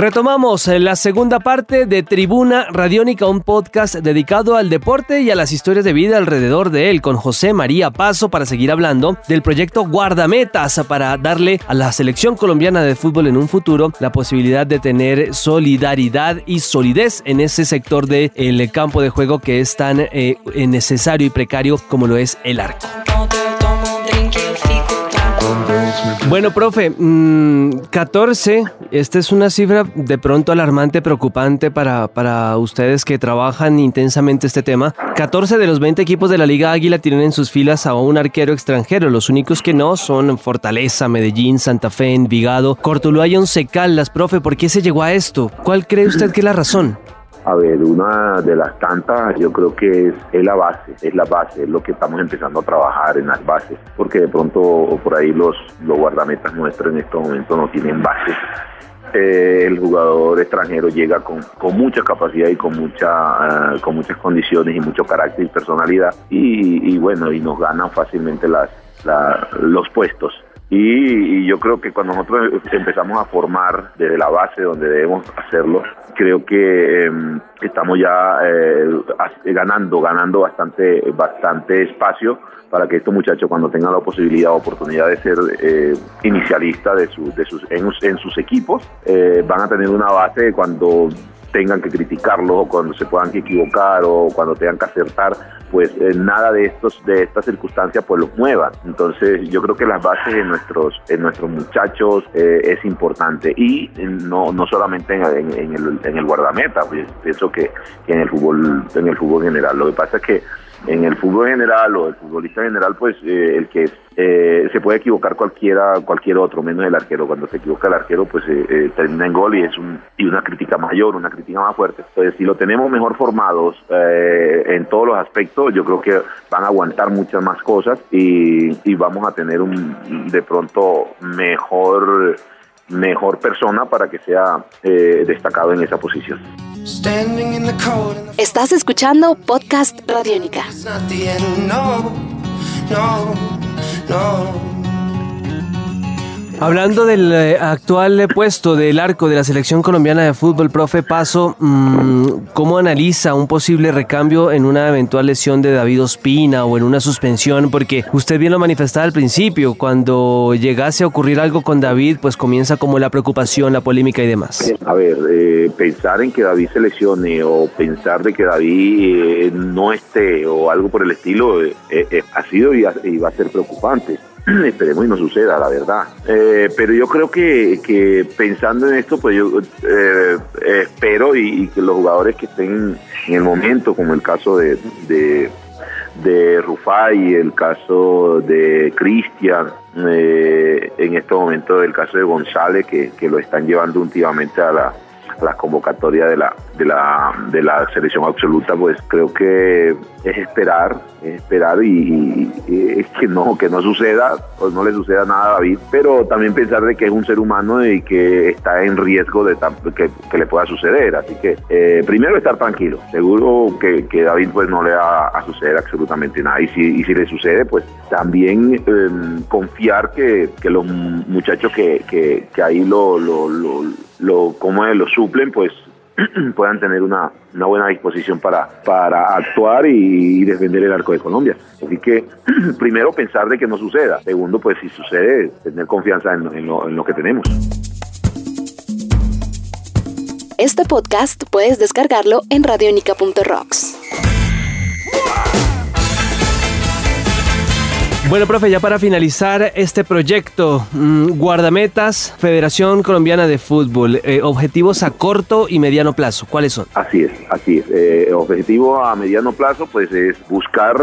Retomamos eh, la segunda parte de Tribuna Radiónica, un podcast dedicado al deporte y a las historias de vida alrededor de él, con José María Paso para seguir hablando del proyecto Guardametas para darle a la selección colombiana de fútbol en un futuro la posibilidad de tener solidaridad y solidez en ese sector del campo de juego que es tan eh, necesario y precario como lo es el arco. Bueno, profe, 14, mm, esta es una cifra de pronto alarmante, preocupante para, para ustedes que trabajan intensamente este tema. 14 de los 20 equipos de la Liga Águila tienen en sus filas a un arquero extranjero. Los únicos que no son Fortaleza, Medellín, Santa Fe, Envigado, Cortuluá y Once Caldas. Profe, ¿por qué se llegó a esto? ¿Cuál cree usted que es la razón? A ver, una de las tantas yo creo que es, la base, es la base, es lo que estamos empezando a trabajar en las bases, porque de pronto por ahí los, los guardametas nuestros en estos momentos no tienen base. Eh, el jugador extranjero llega con, mucha capacidad y con mucha eh, con muchas condiciones y mucho carácter y personalidad y, bueno y nos ganan fácilmente las los puestos y, yo creo que cuando nosotros empezamos a formar desde la base donde debemos hacerlo, creo que em, estamos ya eh, ganando, ganando bastante, bastante espacio para que estos muchachos cuando tengan la posibilidad o oportunidad de ser eh, inicialistas de, de sus, en, sus equipos, eh, van a tener una base cuando tengan que criticarlo o cuando se puedan equivocar o cuando tengan que acertar, pues eh, nada de estos de estas circunstancias pues los muevan. Entonces yo creo que las bases en nuestros en nuestros muchachos eh, es importante y no no solamente en, el, en el guardameta, pues, pienso que, que, en el fútbol en el fútbol general. Lo que pasa es que en el fútbol general o el futbolista general, pues eh, el que eh, se puede equivocar cualquiera, cualquier otro, menos el arquero. Cuando se equivoca el arquero, pues eh, termina en gol y es un, y una crítica mayor, una crítica más fuerte. Entonces, si lo tenemos mejor formados en todos los aspectos, yo creo que van a aguantar muchas más cosas y, y vamos a tener un de pronto mejor mejor persona para que sea destacado en esa posición. Estás escuchando Podcast Radiónica. Hablando del eh, actual puesto del arco de la selección colombiana de fútbol, profe Paso, mm, ¿cómo analiza un posible recambio en una eventual lesión de David Ospina o en una suspensión? Porque usted bien lo manifestaba al principio, cuando llegase a ocurrir algo con David, pues comienza como la preocupación, la polémica y demás. A ver, eh, pensar en que David se lesione o pensar de que David eh, no esté o algo por el estilo ha sido y va a ser preocupante. esperemos y no suceda, la verdad. Eh, pero yo creo que, que, pensando en esto, pues yo eh, espero y, que los jugadores que estén en el momento, como el caso de, de, de Rufai, el caso de Cristian, eh, en este momento el caso de González, que, que lo están llevando últimamente a la, la convocatoria de la, de la, de la selección absoluta, pues creo que es esperar, es esperar y, es que no, que no suceda, pues no le suceda nada a David, pero también pensar de que es un ser humano y que está en riesgo de que, que le pueda suceder. Así que eh, primero estar tranquilo, seguro que, que, David pues no le va a suceder absolutamente nada. Y si, y si le sucede, pues también em, confiar que, que, los muchachos que, que, ahí lo, lo, lo, lo, como lo suplen, pues puedan tener una, una, buena disposición para, para actuar y, defender el arco de Colombia. Así que, primero, pensar de que no suceda. Segundo, pues si sucede, tener confianza en, en, lo, en lo que tenemos. Este podcast puedes descargarlo en radionica.rocks. Bueno, profe, ya para finalizar este proyecto, mm, guardametas, Federación Colombiana de Fútbol, eh, objetivos a corto y mediano plazo, ¿cuáles son? Así es, así es. Eh, objetivo a mediano plazo, pues es buscar,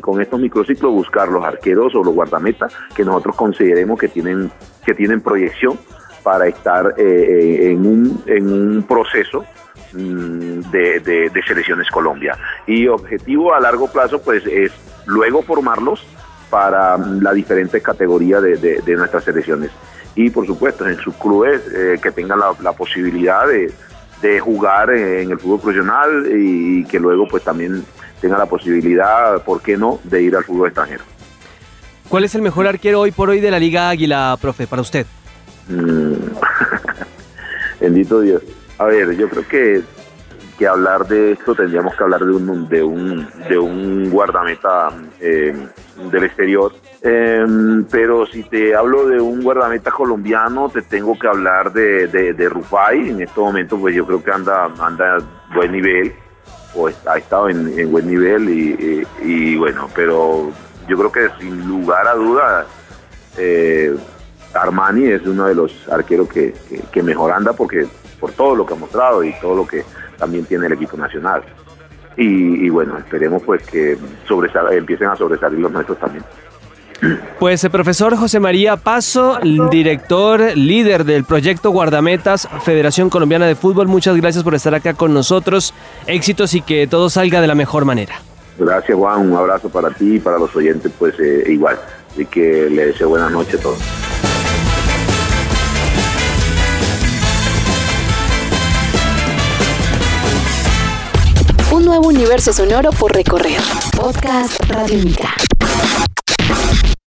con estos microciclos, buscar los arqueros o los guardametas que nosotros consideremos que tienen, que tienen proyección para estar eh, en, un, en un proceso mm, de selecciones Colombia. Y objetivo a largo plazo, pues es luego formarlos para la diferente categoría de, de, nuestras selecciones. Y por supuesto, en sus clubes eh, que tengan la, posibilidad de, de jugar en el fútbol profesional y que luego pues también tenga la posibilidad, ¿por qué no?, de ir al fútbol extranjero. ¿Cuál es el mejor arquero hoy por hoy de la Liga Águila, profe, para usted? Mm. Bendito Dios. A ver, yo creo que, que hablar de esto tendríamos que hablar de un, de un, de un guardameta eh, del exterior. Em, pero si te hablo de un guardameta colombiano, te tengo que hablar de, de, Rufai. En este momento, pues yo creo que anda, anda a buen nivel, o ha estado en, buen nivel, y, bueno, pero yo creo que sin lugar a duda, eh, Armani es uno de los arqueros que, mejor anda porque por todo lo que ha mostrado y todo lo que también tiene el equipo nacional. Y, bueno, esperemos pues que empiecen a sobresalir los nuestros también. Pues el profesor José María Paso, director, líder del proyecto Guardametas, Federación Colombiana de Fútbol, muchas gracias por estar acá con nosotros. Éxitos y que todo salga de la mejor manera. Gracias Juan, un abrazo para ti y para los oyentes, pues eh, igual. Así que le deseo buenas noches a todos. Universo sonoro por recorrer. Podcast Radio Mica.